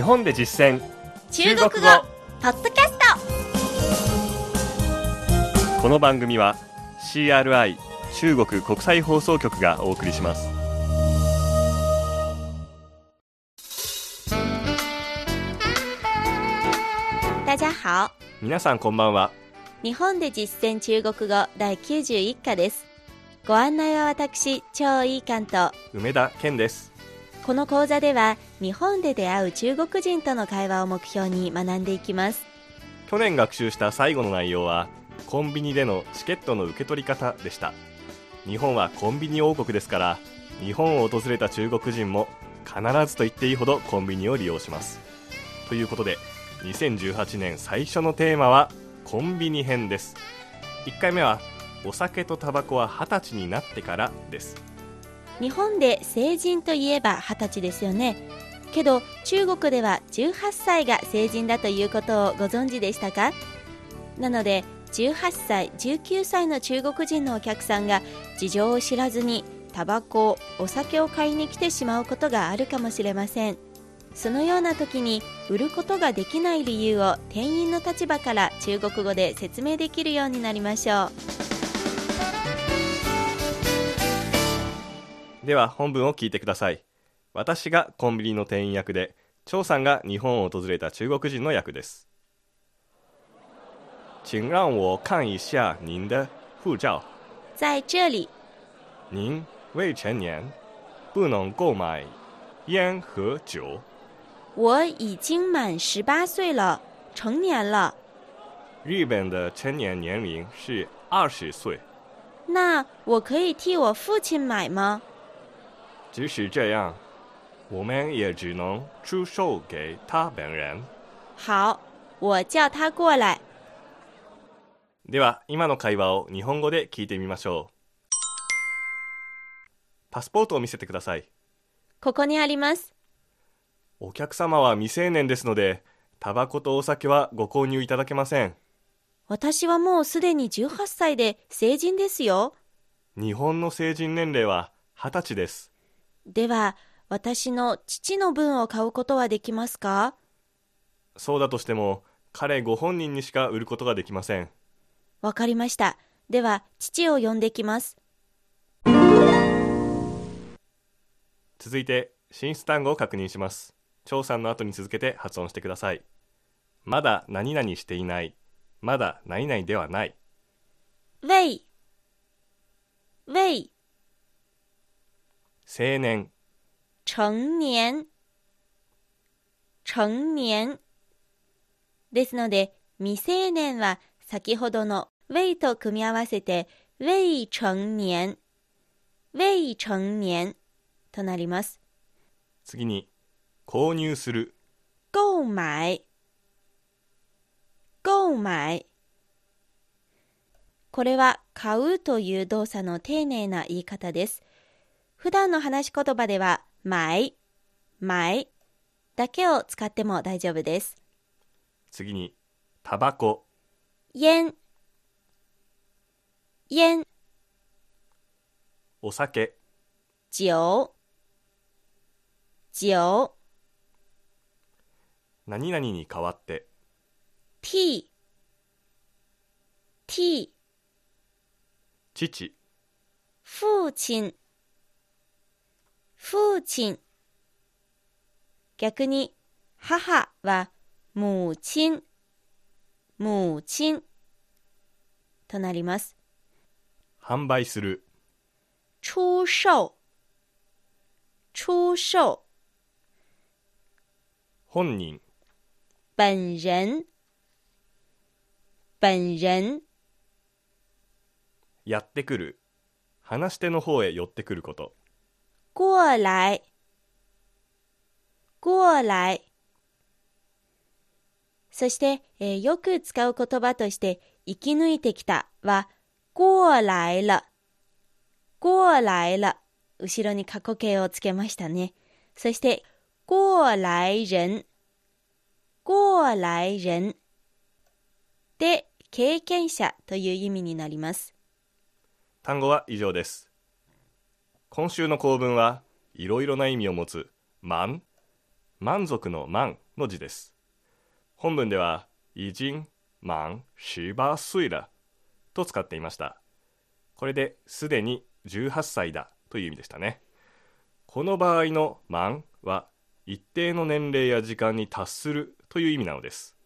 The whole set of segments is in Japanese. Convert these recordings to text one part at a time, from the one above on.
日本で実践。中国語。ポッドキャスこの番組は CRI 中国国際放送局がお送りします。ト大家好。皆さんこんばんは。日本で実践中国語第91課です。ご案内は私超いい関と。梅田健ですこの講座では日本で出会う中国人との会話を目標に学んでいきます。去年学習した最後の内容はコンビニでのチケットの受け取り方でした。日本はコンビニ王国ですから日本を訪れた中国人も必ずと言っていいほどコンビニを利用します。ということで2018年最初のテーマはコンビニ編です。1回目はお酒とタバコは20歳になってからです。日本で成人といえば20歳ですよね。けど中国では18歳が成人だということをご存知でしたか？なので18歳19歳の中国人のお客さんが事情を知らずにタバコお酒を買いに来てしまうことがあるかもしれません。そのような時に売ることができない理由を店員の立場から中国語で説明できるようになりましょう。では本文を聞いてください。私がコンビニの店員役で張さんが日本を訪れた中国人の役です。请让我看一下您的护照。在这里。您未成年。不能购买烟和酒。我已经满十八岁了成年了。日本的成年年龄是二十岁。那我可以替我父亲买吗？即使这样我们也只能出售给他本人。好我叫他过来。では今の会話を日本語で聞いてみましょう。パスポートを見せてください。ここにあります。お客様は未成年ですのでタバコとお酒はご購入いただけません。私はもうすでに18歳で成人ですよ。日本の成人年齢は20歳ですでは私の父の分を買うことはできますか？そうだとしても彼ご本人にしか売ることができません。わかりました。では父を呼んできます。続いて進出単語を確認します。張さんの後に続けて発音してください。まだ何々していない。まだ何々ではない。未未青年。成年。成年。ですので未成年は先ほどの未と組み合わせて未成年。未成年となります。次に購入する。購買。購買。これは買うという動作の丁寧な言い方です普段の話し言葉では買買だけを使っても大丈夫です。次にタバコ。煙煙お酒。酒酒何々に代わって。替替父。父親父親逆に母は母親。母親となります。販売する。出售。出售。本人。本人。本人。やってくる。話し手の方へ寄ってくること過来。過来。そして、えーよく使う言葉として生き抜いてきたは過来了。過来了。後ろに過去形をつけましたね。そして過来人。過来人。で経験者という意味になります。単語は以上です。今週の構文はいろいろな意味を持つ満満足の満の字です。本文では已经満18岁了と使っていました。これですでに18歳だという意味でしたね。この場合の満は一定の年齢や時間に達するという意味なのです。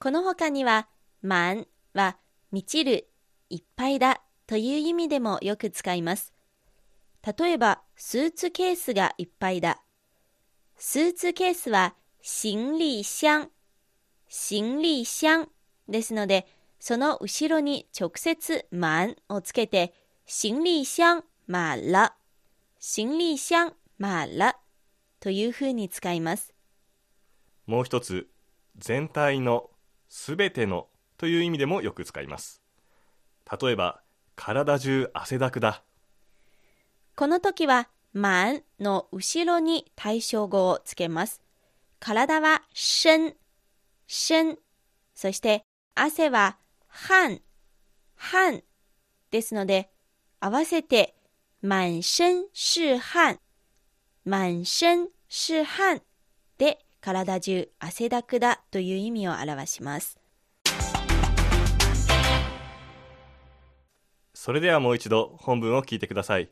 この他には満は満ちるいっぱいだという意味でもよく使います。例えばスーツケースがいっぱいだ。スーツケースは行李箱。行李箱ですのでその後ろに直接満をつけて行李箱满了行李箱满了というふうに使います。もう一つ全体のすべてのという意味でもよく使います。例えば体中汗だくだ。この時は満の後ろに対象語をつけます。体は身身そして汗は汗汗ですので合わせて満身是汗満身是汗で体中汗だくだという意味を表します。それではもう一度本文を聞いてください。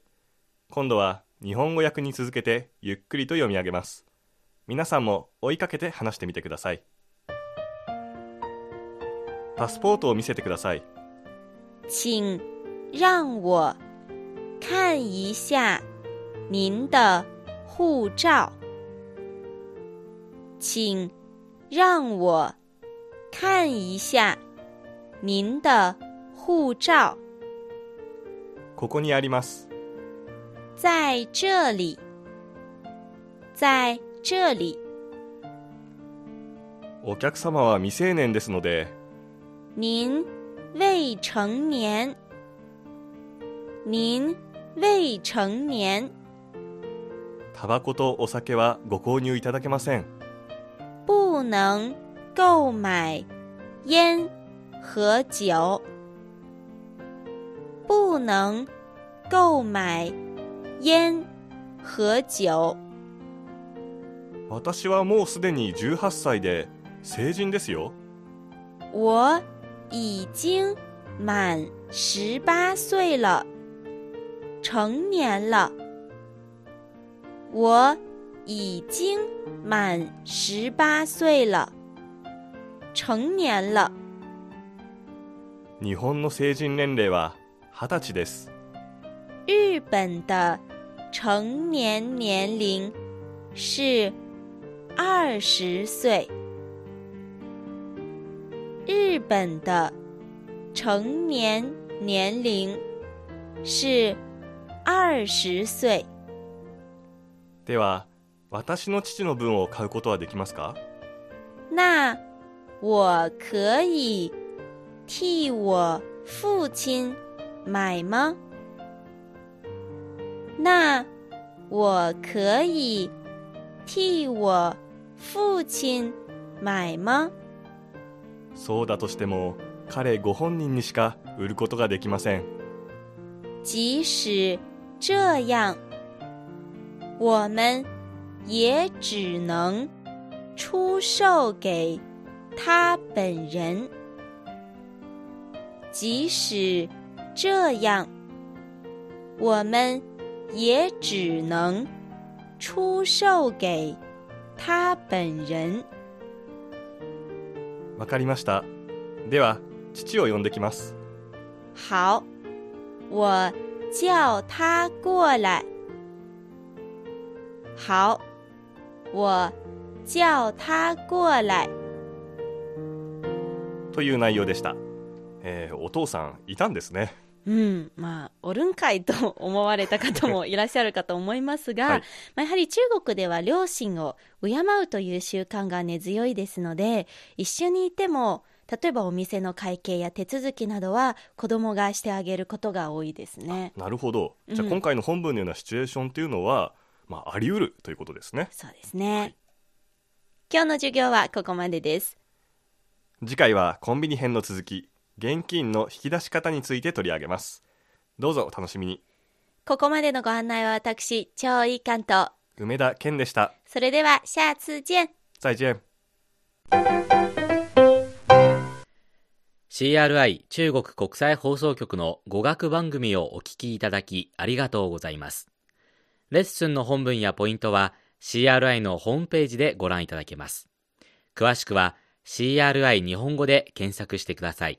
今度は日本語訳に続けてゆっくりと読み上げます皆さんも追いかけて話してみてくださいパスポートを見せてください请让我看一下您的护照。请让我看一下您的护照。ここにあります在这里，在这里。お客様は未成年ですので。您未成年，您未成年，タバコとお酒はご購入いただけません。不能购买烟和酒。不能购买烟和酒。私はもうすでに18歳で成人ですよ我已经满十八岁了，成年了。我已经满十八岁了，成年了。日本の成人年齢は20歳です日本的成年年龄是二十岁。日本的成年年龄是二十岁。では私の父の分を買うことはできますか那我可以替我父亲买吗？ 那我可以替我父亲买吗？そうだとしても彼ご本人にしか売ることができません即使这样，我们也只能出售给他本人。即使这样，我们也只能出售给他本人。わかりましたでは父を呼んできます好，我叫他过来。好，我叫他过来。という内容でした、えーお父さんいたんですねうん、まあ、おるんかいと思われた方もいらっしゃるかと思いますが、はい。まあ、やはり中国では両親を敬うという習慣が根強いですので、一緒にいても、例えばお店の会計や手続きなどは子供がしてあげることが多いですね。なるほど。じゃあうん今回の本文のようなシチュエーションというのは、まあ、あり得るということですね。そうですね。今日の授業はここまでです。次回はコンビニ編の続き現金の引き出し方について取り上げます。どうぞお楽しみに。ここまでのご案内は私超いい関東梅田健でした。それでは下次见再见。CRI 中国国際放送局の語学番組をお聞きいただきありがとうございます。レッスンの本文やポイントは CRI のホームページでご覧いただけます。詳しくは CRI 日本語で検索してください。